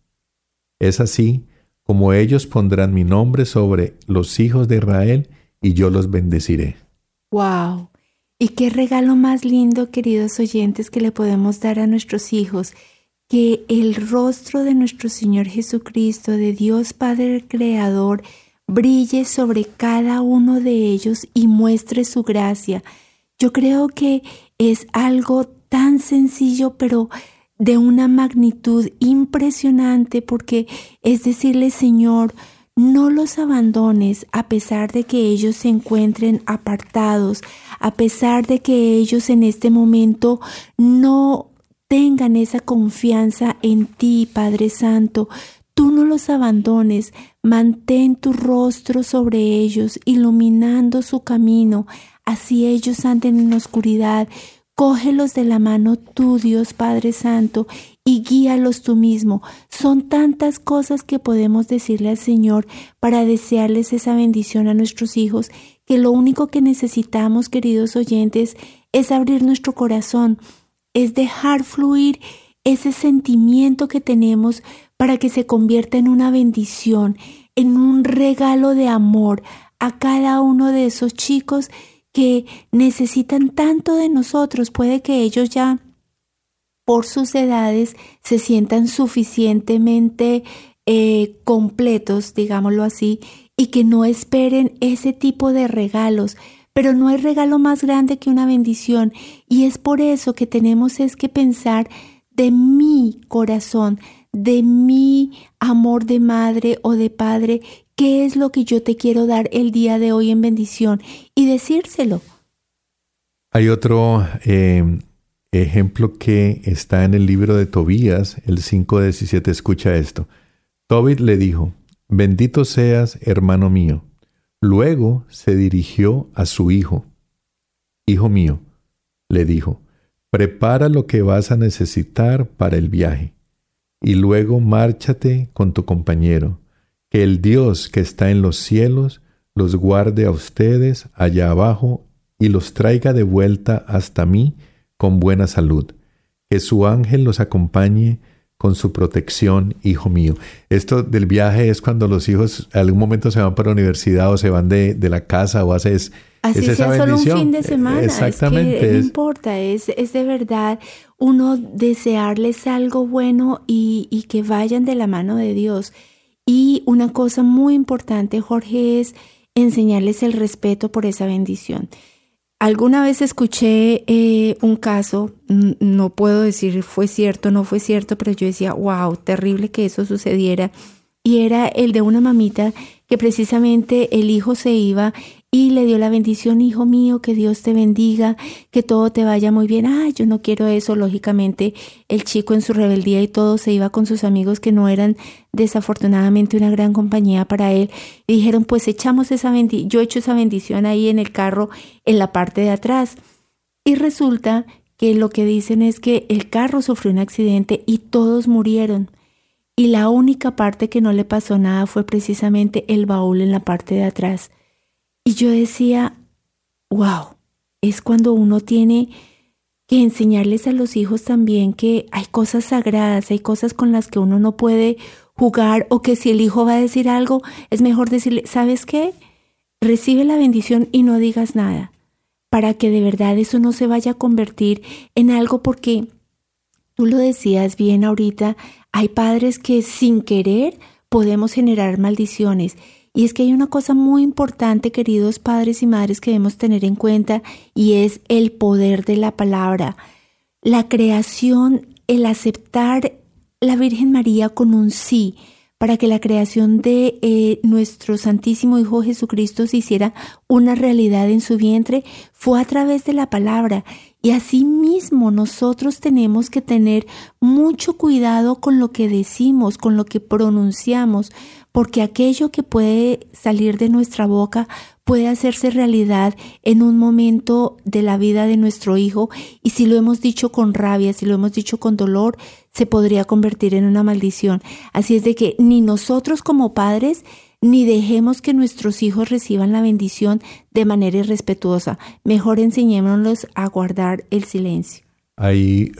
Es así como ellos pondrán mi nombre sobre los hijos de Israel y yo los bendeciré. Wow. Y qué regalo más lindo, queridos oyentes, que le podemos dar a nuestros hijos, que el rostro de nuestro Señor Jesucristo, de Dios Padre Creador, brille sobre cada uno de ellos y muestre su gracia. Yo creo que es algo tan sencillo, pero de una magnitud impresionante, porque es decirle, Señor, no los abandones a pesar de que ellos se encuentren apartados, a pesar de que ellos en este momento no tengan esa confianza en ti, Padre Santo. Tú no los abandones, mantén tu rostro sobre ellos, iluminando su camino, así ellos anden en oscuridad. Cógelos de la mano tú, Dios Padre Santo, y guíalos tú mismo. Son tantas cosas que podemos decirle al Señor para desearles esa bendición a nuestros hijos, que lo único que necesitamos, queridos oyentes, es abrir nuestro corazón, es dejar fluir ese sentimiento que tenemos para que se convierta en una bendición, en un regalo de amor a cada uno de esos chicos que necesitan tanto de nosotros. Puede que ellos ya por sus edades se sientan suficientemente eh, completos, digámoslo así, y que no esperen ese tipo de regalos. Pero no hay regalo más grande que una bendición y es por eso que tenemos es que pensar de mi corazón, de mi amor de madre o de padre, qué es lo que yo te quiero dar el día de hoy en bendición y decírselo. Hay otro eh, ejemplo que está en el libro de Tobías, el 5.17. Escucha esto. Tobit le dijo, bendito seas, hermano mío. Luego se dirigió a su hijo. Hijo mío, le dijo, prepara lo que vas a necesitar para el viaje, y luego márchate con tu compañero que el Dios que está en los cielos los guarde a ustedes allá abajo y los traiga de vuelta hasta mí con buena salud. Que su ángel los acompañe con su protección, hijo mío. Esto del viaje es cuando los hijos en algún momento se van para la universidad o se van de, de la casa o haces Así es esa sea solo un bendición. fin de semana. Exactamente. Es que no importa, es, es de verdad uno desearles algo bueno y, y que vayan de la mano de Dios. Y una cosa muy importante, Jorge, es enseñarles el respeto por esa bendición. Alguna vez escuché eh, un caso, no puedo decir fue cierto no fue cierto, pero yo decía, wow, terrible que eso sucediera. Y era el de una mamita que precisamente el hijo se iba y le dio la bendición, hijo mío, que Dios te bendiga, que todo te vaya muy bien. Ay, yo no quiero eso. Lógicamente, el chico en su rebeldía y todo se iba con sus amigos que no eran desafortunadamente una gran compañía para él. Dijeron, pues echamos esa bendición, yo echo esa bendición ahí en el carro, en la parte de atrás. Y resulta que lo que dicen es que el carro sufrió un accidente y todos murieron. Y la única parte que no le pasó nada fue precisamente el baúl en la parte de atrás. Y yo decía, wow, es cuando uno tiene que enseñarles a los hijos también que hay cosas sagradas, hay cosas con las que uno no puede jugar o que si el hijo va a decir algo, es mejor decirle, ¿sabes qué? Recibe la bendición y no digas nada, para que de verdad eso no se vaya a convertir en algo porque tú lo decías bien ahorita, hay padres que sin querer podemos generar maldiciones. Y es que hay una cosa muy importante, queridos padres y madres, que debemos tener en cuenta y es el poder de la palabra. La creación, el aceptar la Virgen María con un sí, para que la creación de eh, nuestro Santísimo Hijo Jesucristo se hiciera una realidad en su vientre, fue a través de la palabra. Y asimismo nosotros tenemos que tener mucho cuidado con lo que decimos, con lo que pronunciamos, porque aquello que puede salir de nuestra boca puede hacerse realidad en un momento de la vida de nuestro hijo y si lo hemos dicho con rabia, si lo hemos dicho con dolor, se podría convertir en una maldición. Así es de que ni nosotros como padres ni dejemos que nuestros hijos reciban la bendición de manera irrespetuosa. Mejor enseñémoslos a guardar el silencio. Hay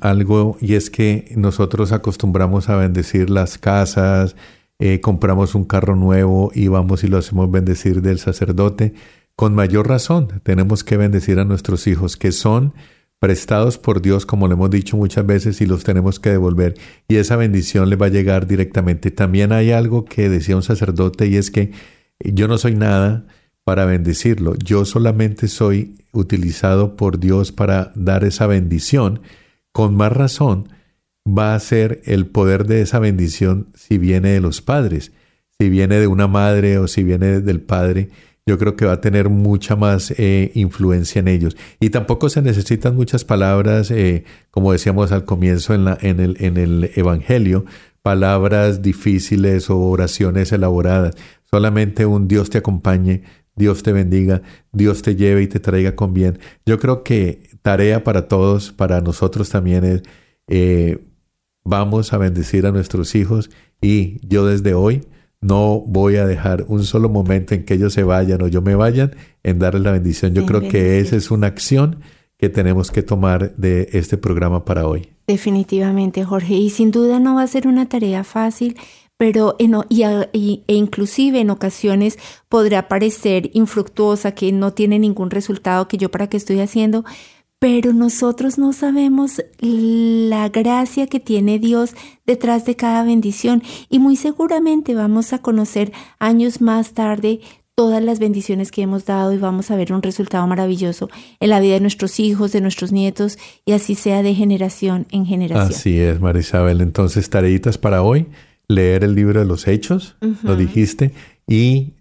algo y es que nosotros acostumbramos a bendecir las casas, eh, compramos un carro nuevo y vamos y lo hacemos bendecir del sacerdote. Con mayor razón tenemos que bendecir a nuestros hijos que son prestados por Dios, como lo hemos dicho muchas veces, y los tenemos que devolver. Y esa bendición les va a llegar directamente. También hay algo que decía un sacerdote y es que yo no soy nada para bendecirlo. Yo solamente soy utilizado por Dios para dar esa bendición. Con más razón va a ser el poder de esa bendición si viene de los padres, si viene de una madre o si viene del padre. Yo creo que va a tener mucha más eh, influencia en ellos. Y tampoco se necesitan muchas palabras, eh, como decíamos al comienzo en, el Evangelio, palabras difíciles o oraciones elaboradas. Solamente un Dios te acompañe, Dios te bendiga, Dios te lleve y te traiga con bien. Yo creo que tarea para todos, para nosotros también es, eh, vamos a bendecir a nuestros hijos y yo desde hoy no voy a dejar un solo momento en que ellos se vayan o yo me vayan en darles la bendición. Yo En creo que esa es una acción que tenemos que tomar de este programa para hoy. Definitivamente, Jorge. Y sin duda no va a ser una tarea fácil, pero en, y- e inclusive en ocasiones podrá parecer infructuosa, que no tiene ningún resultado, que yo para qué estoy haciendo. Pero nosotros no sabemos la gracia que tiene Dios detrás de cada bendición y muy seguramente vamos a conocer años más tarde todas las bendiciones que hemos dado y vamos a ver un resultado maravilloso en la vida de nuestros hijos, de nuestros nietos y así sea de generación en generación. Así es, Marisabel. Entonces, tareitas para hoy, leer el libro de los hechos, lo dijiste, y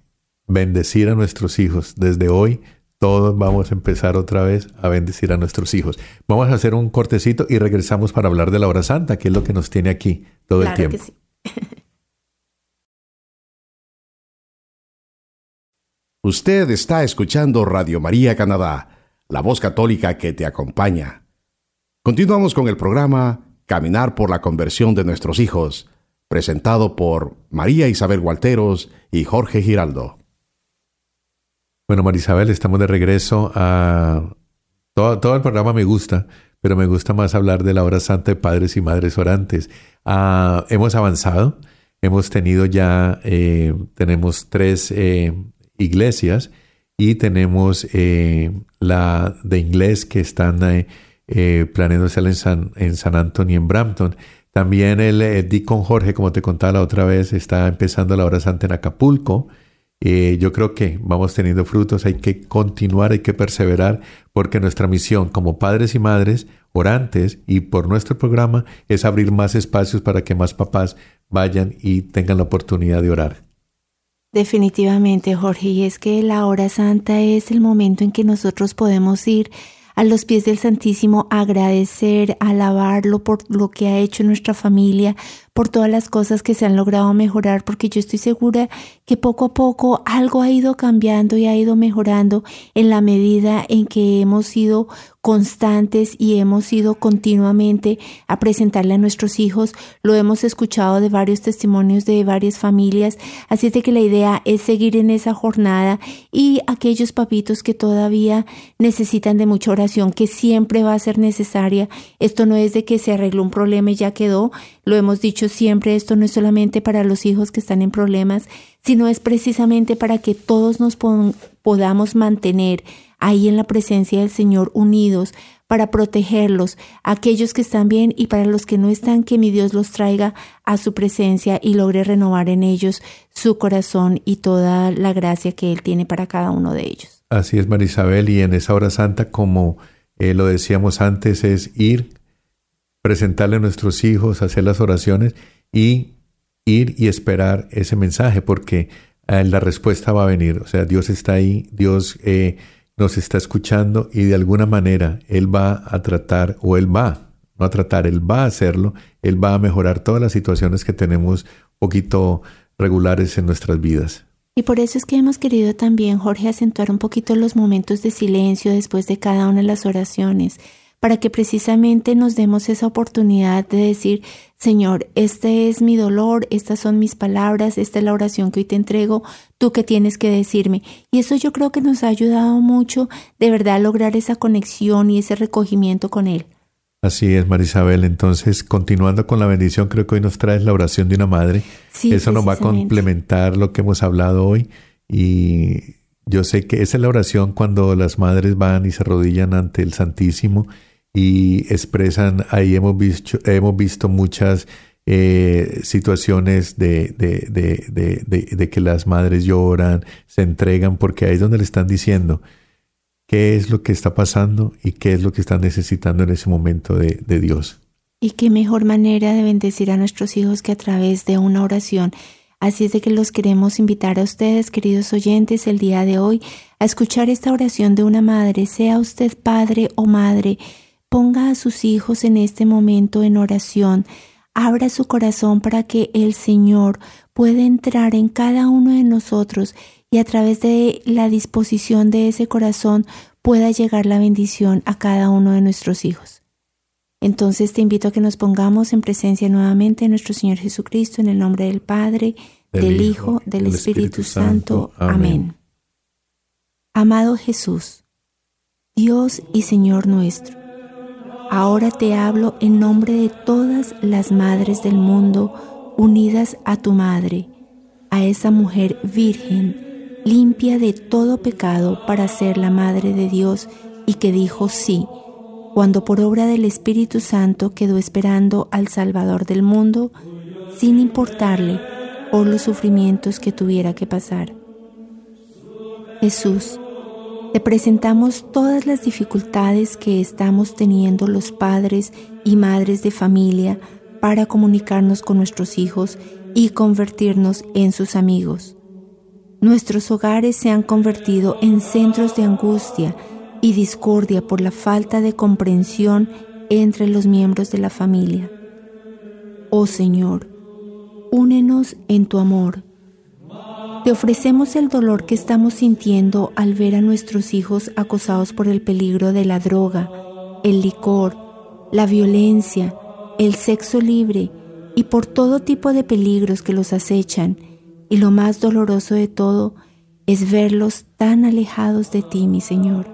bendecir a nuestros hijos. Desde hoy, todos vamos a empezar otra vez a bendecir a nuestros hijos. Vamos a hacer un cortecito y regresamos para hablar de la hora santa, que es lo que nos tiene aquí todo el Claro tiempo. que sí. Usted está escuchando Radio María Canadá, la voz católica que te acompaña. Continuamos con el programa Caminar por la conversión de nuestros hijos, presentado por María Isabel Gualteros y Jorge Giraldo. Bueno, Marisabel, estamos de regreso a... Todo, el programa me gusta, pero me gusta más hablar de la hora santa de padres y madres orantes. Ah, hemos avanzado, hemos tenido ya, eh, tenemos tres eh, iglesias y tenemos eh, la de inglés que están planeando hacerla en San, en San Antonio, en Brampton. También el eh, Deacon Jorge, como te contaba la otra vez, está empezando la hora santa en Acapulco. Eh, yo creo que vamos teniendo frutos, hay que continuar, hay que perseverar, porque nuestra misión como padres y madres, orantes, y por nuestro programa, es abrir más espacios para que más papás vayan y tengan la oportunidad de orar. Definitivamente, Jorge, y es que la hora santa es el momento en que nosotros podemos ir a los pies del Santísimo, agradecer, alabarlo por lo que ha hecho nuestra familia, por todas las cosas que se han logrado mejorar, porque yo estoy segura que poco a poco algo ha ido cambiando y ha ido mejorando en la medida en que hemos sido constantes y hemos ido continuamente a presentarle a nuestros hijos. Lo hemos escuchado de varios testimonios de varias familias, así es de que la idea es seguir en esa jornada y aquellos papitos que todavía necesitan de mucha oración, que siempre va a ser necesaria. Esto no es de que se arregló un problema y ya quedó, lo hemos dicho siempre, esto no es solamente para los hijos que están en problemas, sino es precisamente para que todos nos podamos mantener ahí en la presencia del Señor unidos para protegerlos, aquellos que están bien y para los que no están, que mi Dios los traiga a su presencia y logre renovar en ellos su corazón y toda la gracia que Él tiene para cada uno de ellos. Así es, Marisabel, y en esa hora santa, como eh, lo decíamos antes, es ir, presentarle a nuestros hijos, hacer las oraciones y ir y esperar ese mensaje, porque eh, la respuesta va a venir. O sea, Dios está ahí, Dios eh, nos está escuchando y de alguna manera Él va a tratar, o Él va, no a tratar, Él va a hacerlo, Él va a mejorar todas las situaciones que tenemos poquito regulares en nuestras vidas. Y por eso es que hemos querido también, Jorge, acentuar un poquito los momentos de silencio después de cada una de las oraciones, para que precisamente nos demos esa oportunidad de decir, Señor, este es mi dolor, estas son mis palabras, esta es la oración que hoy te entrego, tú que tienes que decirme. Y eso yo creo que nos ha ayudado mucho de verdad a lograr esa conexión y ese recogimiento con Él. Así es, Marisabel. Entonces, continuando con la bendición, creo que hoy nos traes la oración de una madre. Sí, Eso nos va a complementar lo que hemos hablado hoy. Y yo sé que esa es la oración cuando las madres van y se arrodillan ante el Santísimo y expresan, ahí hemos visto, hemos visto muchas eh, situaciones de, de, de, de, que las madres lloran, se entregan, porque ahí es donde le están diciendo, qué es lo que está pasando y qué es lo que están necesitando en ese momento de Dios. Y qué mejor manera de bendecir a nuestros hijos que a través de una oración. Así es de que los queremos invitar a ustedes, queridos oyentes, el día de hoy a escuchar esta oración de una madre, sea usted padre o madre, ponga a sus hijos en este momento en oración, abra su corazón para que el Señor pueda entrar en cada uno de nosotros y a través de la disposición de ese corazón pueda llegar la bendición a cada uno de nuestros hijos. Entonces te invito a que nos pongamos en presencia nuevamente de nuestro Señor Jesucristo en el nombre del Padre, Del del, Hijo, del del Espíritu Espíritu Santo. Santo. Amén. Amén. Amado Jesús, Dios y Señor nuestro, ahora te hablo en nombre de todas las madres del mundo unidas a tu Madre, a esa mujer virgen, limpia de todo pecado para ser la Madre de Dios y que dijo sí cuando por obra del Espíritu Santo quedó esperando al Salvador del mundo, sin importarle por los sufrimientos que tuviera que pasar. Jesús, te presentamos todas las dificultades que estamos teniendo los padres y madres de familia para comunicarnos con nuestros hijos y convertirnos en sus amigos. Nuestros hogares se han convertido en centros de angustia y discordia por la falta de comprensión entre los miembros de la familia. Oh Señor, únenos en tu amor. Te ofrecemos el dolor que estamos sintiendo al ver a nuestros hijos acosados por el peligro de la droga, el licor, la violencia, el sexo libre y por todo tipo de peligros que los acechan. Y lo más doloroso de todo es verlos tan alejados de ti, mi Señor.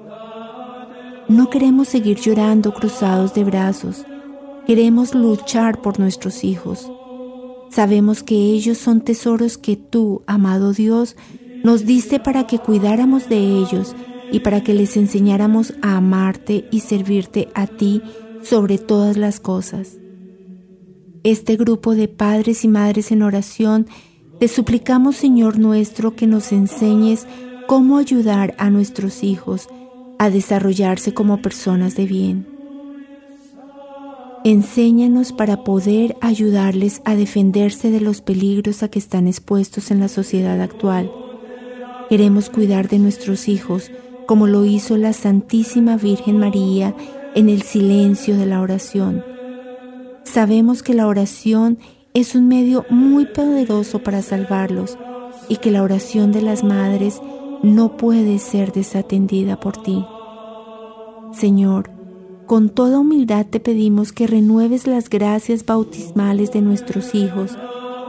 No queremos seguir llorando cruzados de brazos. Queremos luchar por nuestros hijos. Sabemos que ellos son tesoros que tú, amado Dios, nos diste para que cuidáramos de ellos y para que les enseñáramos a amarte y servirte a ti sobre todas las cosas. Este grupo de padres y madres en oración, te suplicamos, Señor nuestro, que nos enseñes cómo ayudar a nuestros hijos a desarrollarse como personas de bien. Enséñanos para poder ayudarles a defenderse de los peligros a que están expuestos en la sociedad actual. Queremos cuidar de nuestros hijos como lo hizo la Santísima Virgen María en el silencio de la oración. Sabemos que la oración es un medio muy poderoso para salvarlos y que la oración de las madres no puede ser desatendida por ti. Señor, con toda humildad te pedimos que renueves las gracias bautismales de nuestros hijos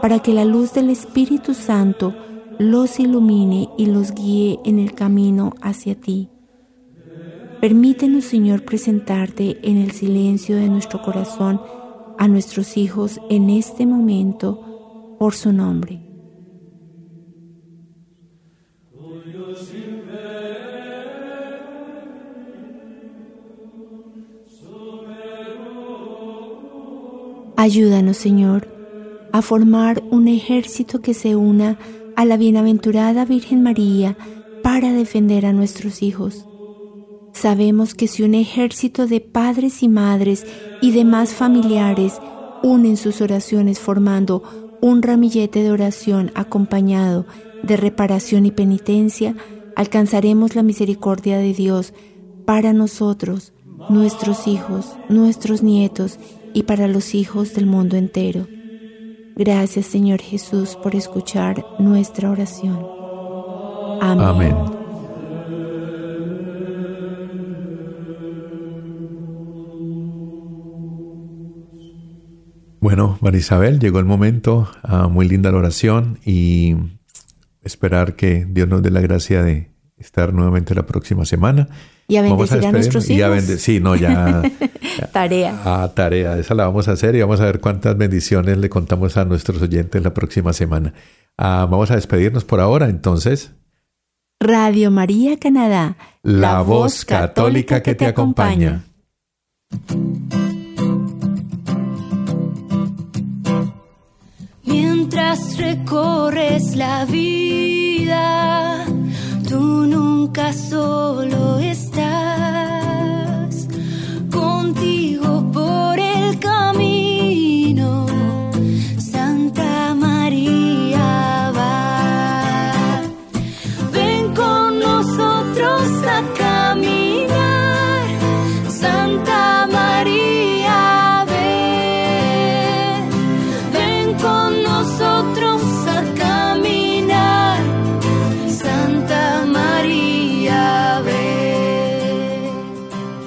para que la luz del Espíritu Santo los ilumine y los guíe en el camino hacia ti. Permítenos, Señor, presentarte en el silencio de nuestro corazón a nuestros hijos en este momento por su nombre. Ayúdanos, Señor, a formar un ejército que se una a la bienaventurada Virgen María para defender a nuestros hijos. Sabemos que si un ejército de padres y madres y demás familiares unen sus oraciones formando un ramillete de oración acompañado de reparación y penitencia, alcanzaremos la misericordia de Dios para nosotros, nuestros hijos, nuestros nietos y para los hijos del mundo entero. Gracias Señor Jesús por escuchar nuestra oración. Amén. Amén. Bueno, Marisabel, llegó el momento, ah, muy linda la oración y esperar que Dios nos dé la gracia de estar nuevamente la próxima semana. Y a Vamos bendecir a, nuestros Y a hijos. bende- sí, no, ya. Tarea. Ah, tarea, esa la vamos a hacer y vamos a ver cuántas bendiciones le contamos a nuestros oyentes la próxima semana. Ah, vamos a despedirnos por ahora, entonces. Radio María Canadá, La voz católica que te acompaña. Mientras recorres la vida, tú nunca solo estás.